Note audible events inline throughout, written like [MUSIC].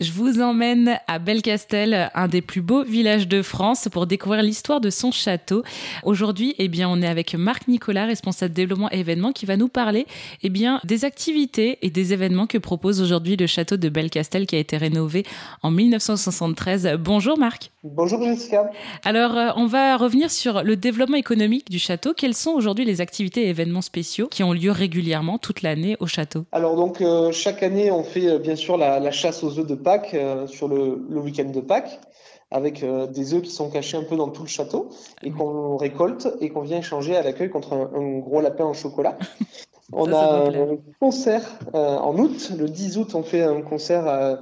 Je vous emmène à Belcastel, un des plus beaux villages de France, pour découvrir l'histoire de son château. Aujourd'hui, eh bien, on est avec Marc Nicolas, responsable développement et événements, qui va nous parler, eh bien, des activités et des événements que propose aujourd'hui le château de Belcastel, qui a été rénové en 1973. Bonjour Marc. Bonjour Jessica. Alors, euh, on va revenir sur le développement économique du château. Quelles sont aujourd'hui les activités et événements spéciaux qui ont lieu régulièrement toute l'année au château? Alors donc, euh, chaque année, on fait euh, bien sûr la, chasse aux œufs de Pâques sur le, week-end de Pâques avec des œufs qui sont cachés un peu dans tout le château et qu'on récolte et qu'on vient échanger à l'accueil contre un, gros lapin en chocolat. [LAUGHS] On a un concert en août. Le 10 août, on fait un concert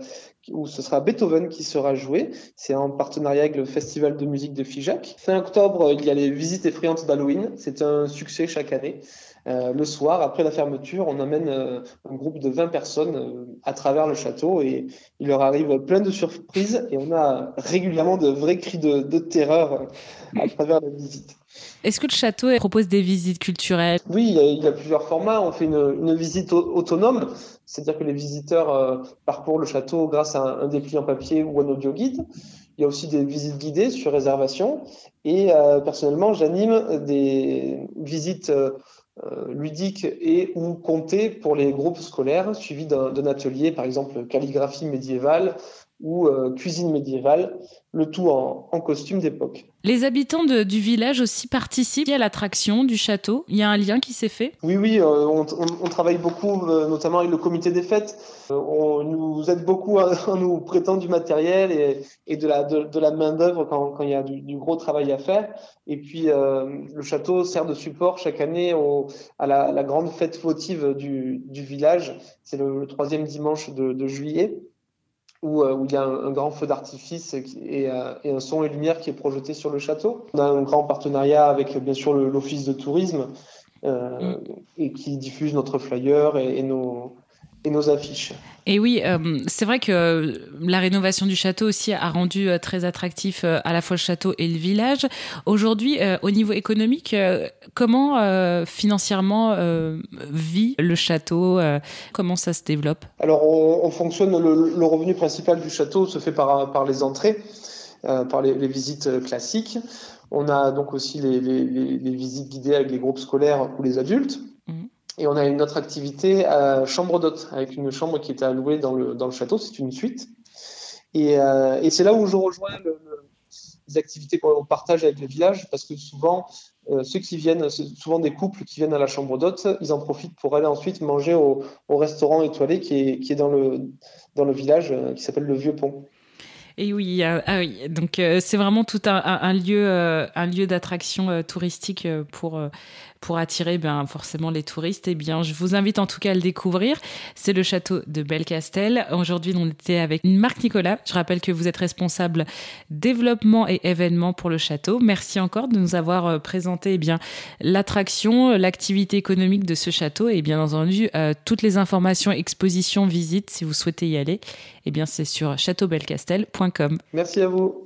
où ce sera Beethoven qui sera joué. C'est en partenariat avec le Festival de musique de Figeac. Fin octobre, il y a les visites effrayantes d'Halloween. C'est un succès chaque année. Euh, le soir, après la fermeture, on amène euh, un groupe de 20 personnes euh, à travers le château et il leur arrive plein de surprises et on a régulièrement de vrais cris de, de terreur à travers la visite. Est-ce que le château propose des visites culturelles? Oui, il y, a, plusieurs formats. On fait une, visite autonome, c'est-à-dire que les visiteurs parcourent le château grâce à un, un, dépliant papier ou un audio guide. Il y a aussi des visites guidées sur réservation. Et personnellement, j'anime des visites euh, ludique et ou compté pour les groupes scolaires, suivi d'un atelier, par exemple calligraphie médiévale ou euh, cuisine médiévale, le tout en, costume d'époque. Les habitants du village aussi participent à l'attraction du château. Il y a un lien qui s'est fait? Oui, oui, euh, on, travaille beaucoup, notamment avec le comité des fêtes. on nous aide beaucoup en [LAUGHS] nous prêtant du matériel et, de la, de, la main-d'œuvre quand, il y a du, gros travail à faire. Et puis, le château sert de support chaque année à la, grande fête votive du, village. C'est le, troisième dimanche de juillet. Euh, où, il y a un, grand feu d'artifice euh, et, un son et lumière qui est projeté sur le château. On a un grand partenariat avec bien sûr l'Office de tourisme euh, mm. et qui diffuse notre flyer et nos, et nos affiches. Et oui, euh, c'est vrai que la rénovation du château aussi a rendu euh, très attractif euh, à la fois le château et le village. Aujourd'hui, au niveau économique, comment financièrement vit le château Comment ça se développe? Alors, on, fonctionne, le, revenu principal du château se fait par, par les entrées, par les, visites classiques. On a donc aussi les, les, visites guidées avec les groupes scolaires ou les adultes. Et on a une autre activité, à chambre d'hôte, avec une chambre qui est allouée dans le, dans le château, c'est une suite. Et, euh, et c'est là où je rejoins le, les activités qu'on partage avec le village, parce que souvent, euh, ceux qui viennent, souvent des couples qui viennent à la chambre d'hôte, ils en profitent pour aller ensuite manger au, au restaurant étoilé qui est, qui est dans, le, dans le village, euh, qui s'appelle le Vieux Pont. Et oui, ah donc euh, c'est vraiment tout un, lieu, euh, un lieu d'attraction euh, touristique pour pour attirer ben forcément les touristes. Eh bien, je vous invite en tout cas à le découvrir. C'est le château de Belcastel. Aujourd'hui, on était avec Marc Nicolas. Je rappelle que vous êtes responsable développement et événements pour le château. Merci encore de nous avoir présenté eh bien l'attraction, l'activité économique de ce château et bien entendu toutes les informations, expositions, visites si vous souhaitez y aller. Eh bien, c'est sur châteaubelcastel.com Merci à vous.